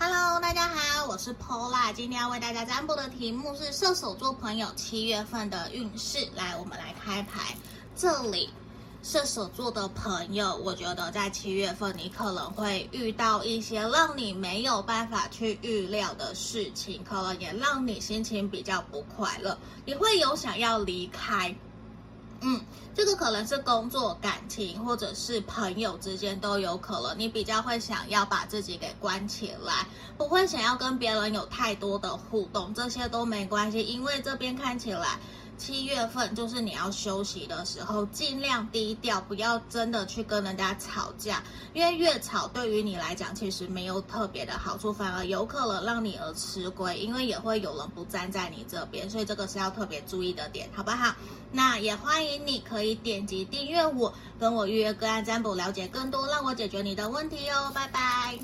Hello，大家好，我是 Pola，今天要为大家占卜的题目是射手座朋友七月份的运势。来，我们来开牌。这里，射手座的朋友，我觉得在七月份你可能会遇到一些让你没有办法去预料的事情，可能也让你心情比较不快乐，你会有想要离开。嗯，这个可能是工作、感情，或者是朋友之间都有可能。你比较会想要把自己给关起来，不会想要跟别人有太多的互动，这些都没关系，因为这边看起来。七月份就是你要休息的时候，尽量低调，不要真的去跟人家吵架，因为越吵对于你来讲其实没有特别的好处，反而有可能让你而吃亏，因为也会有人不站在你这边，所以这个是要特别注意的点，好不好？那也欢迎你可以点击订阅我，跟我预约个案占卜，了解更多，让我解决你的问题哦，拜拜。